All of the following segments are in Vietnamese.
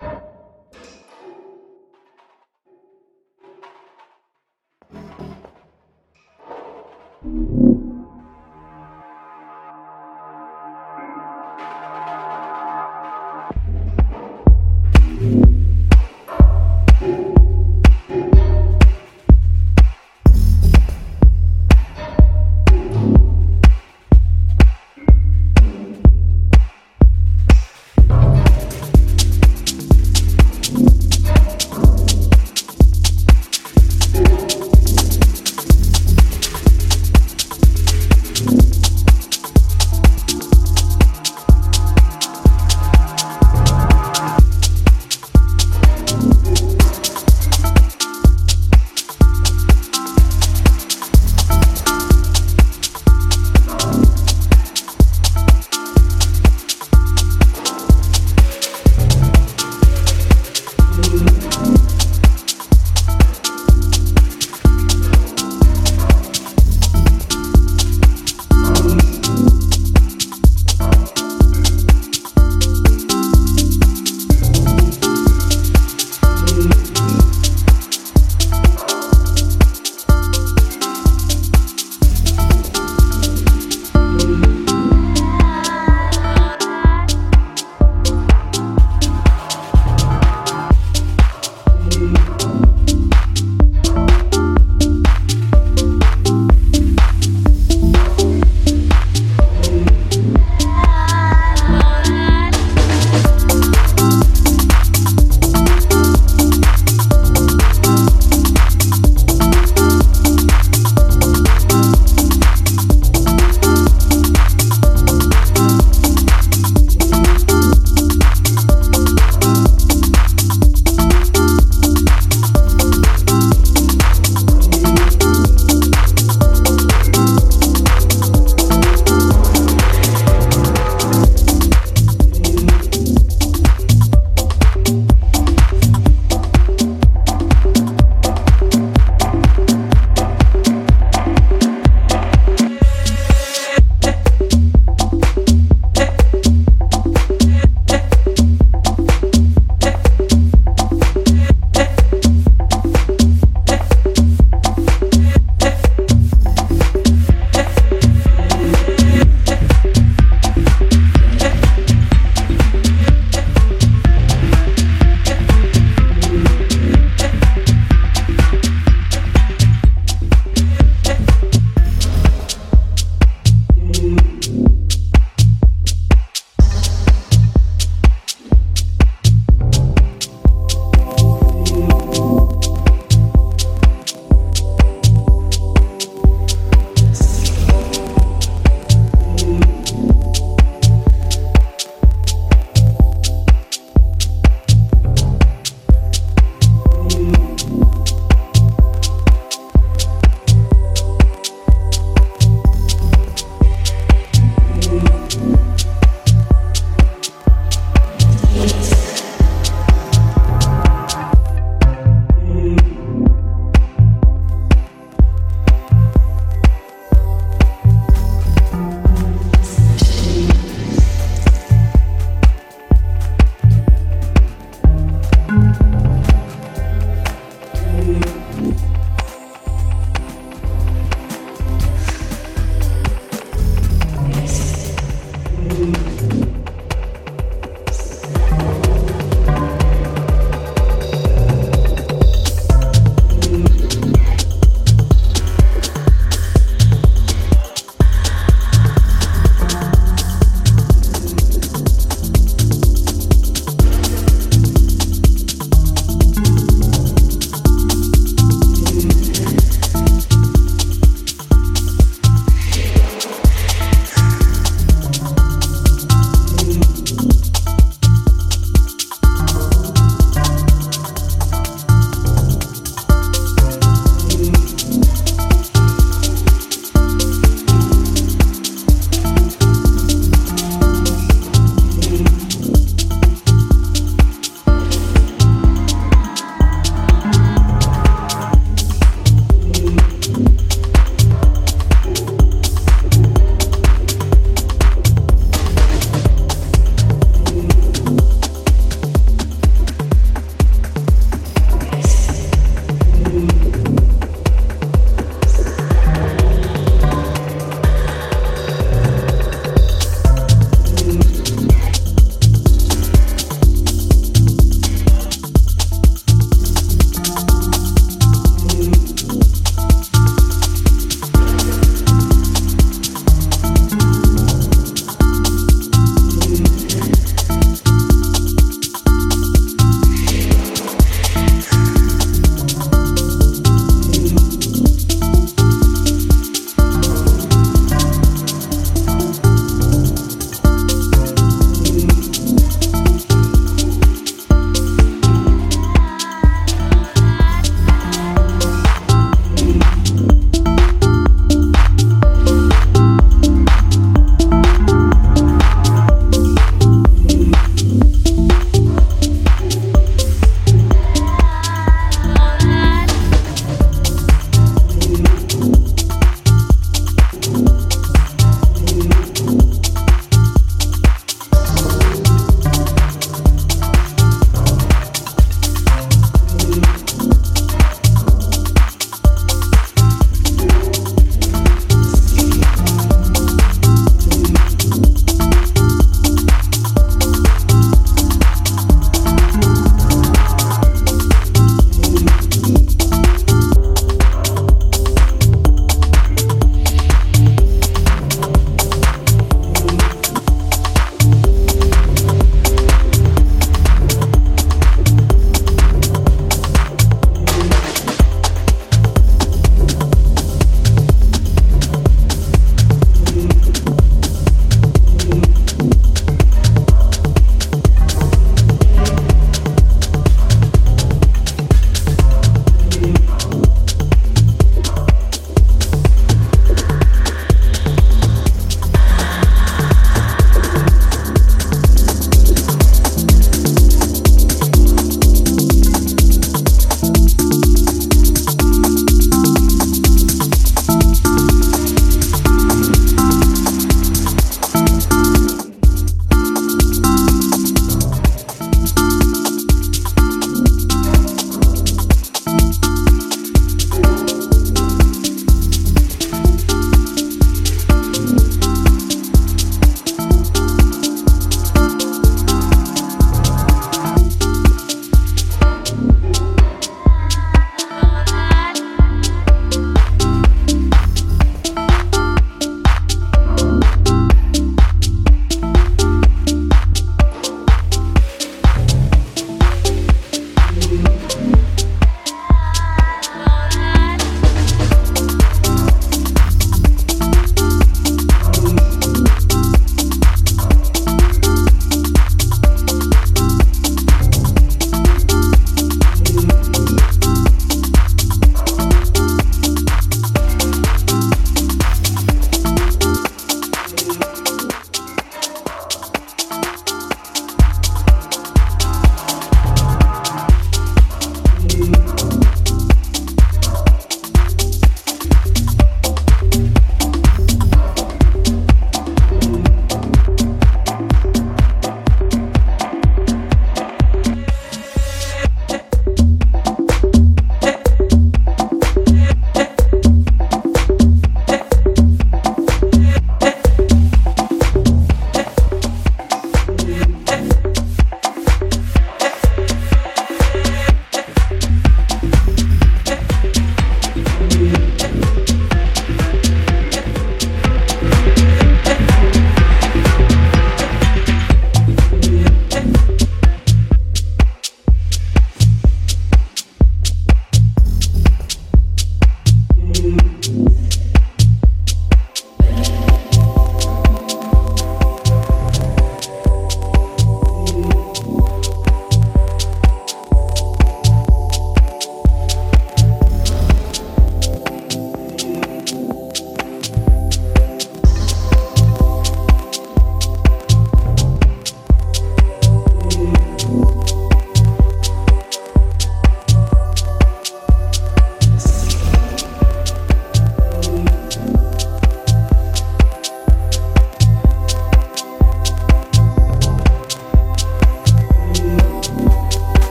Thank you.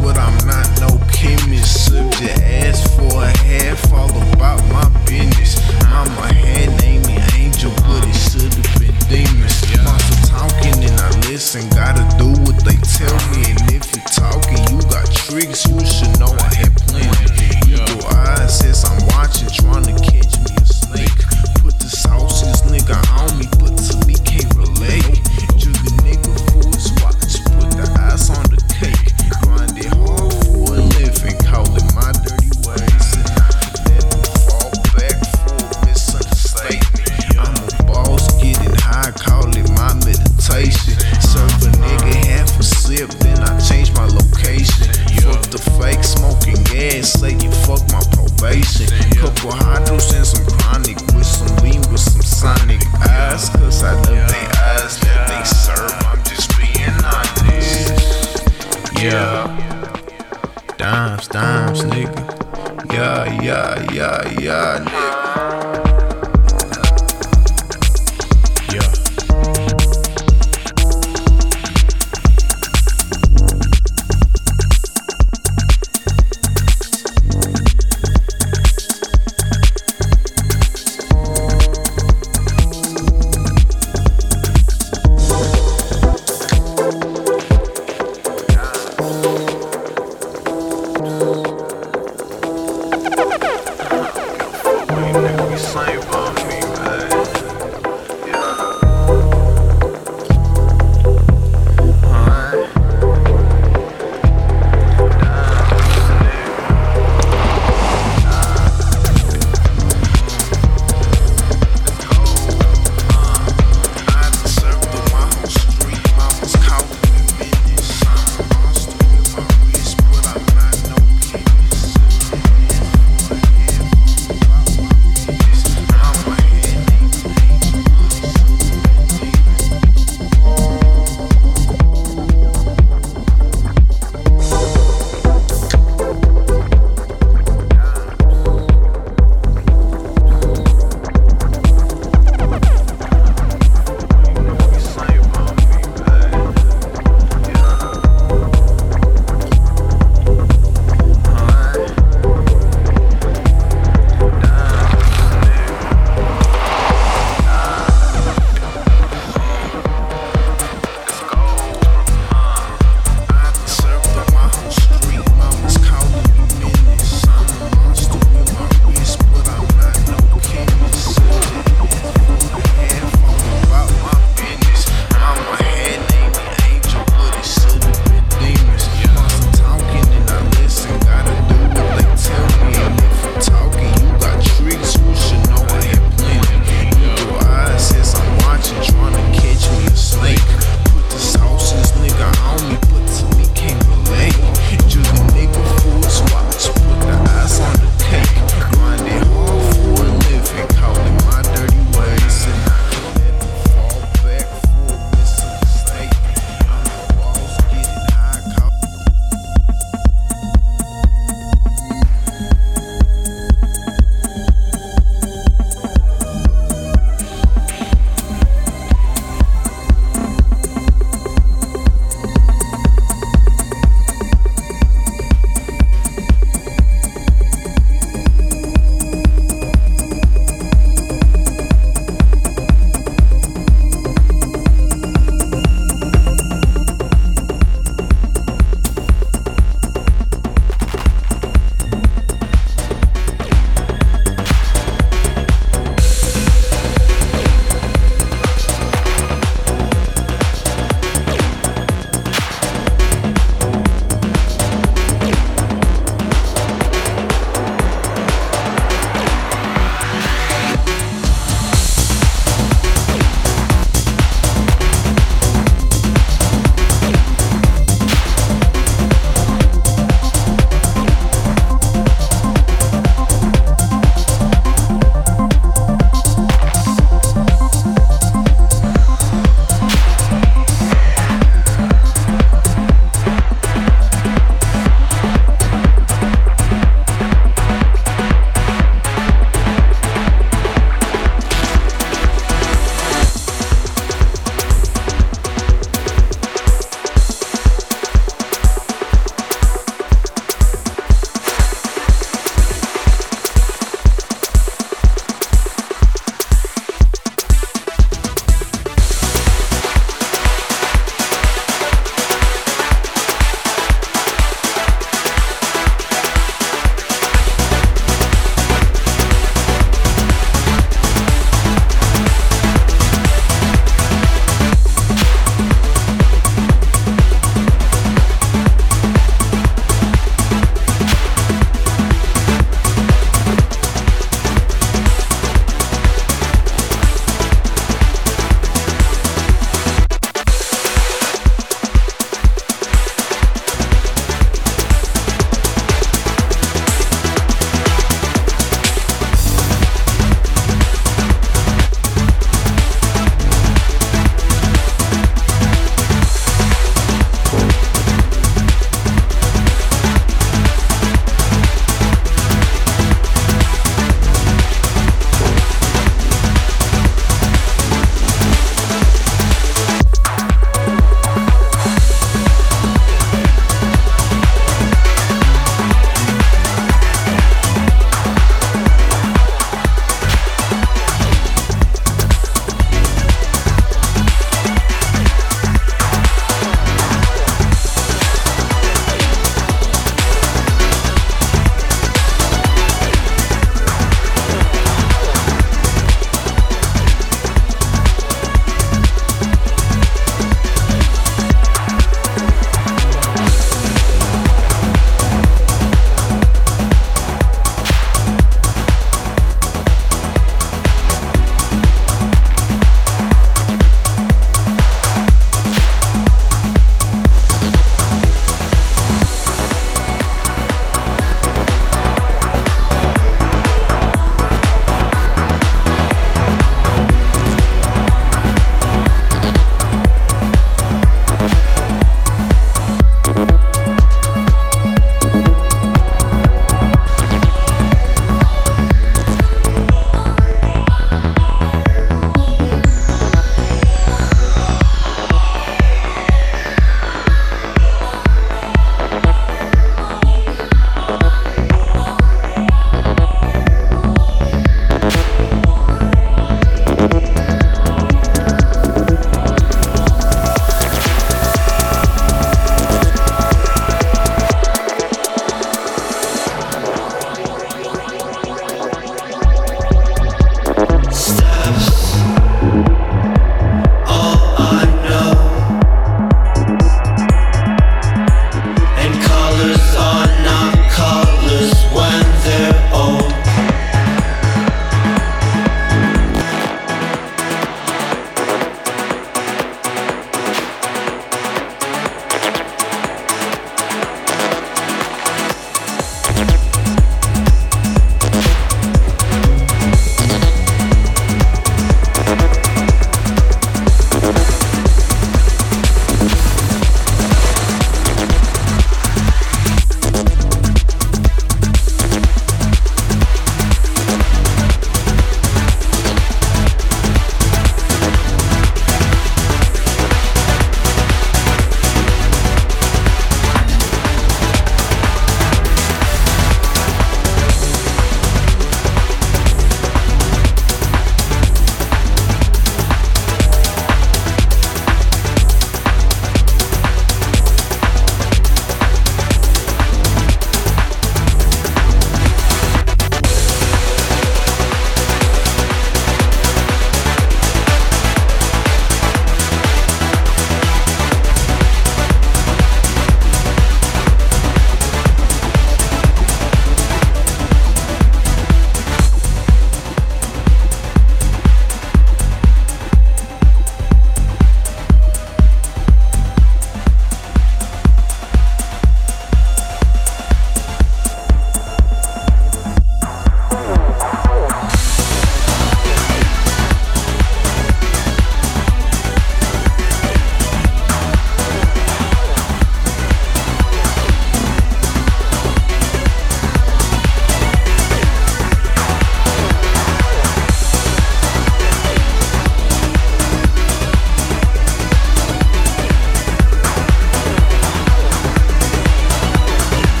what I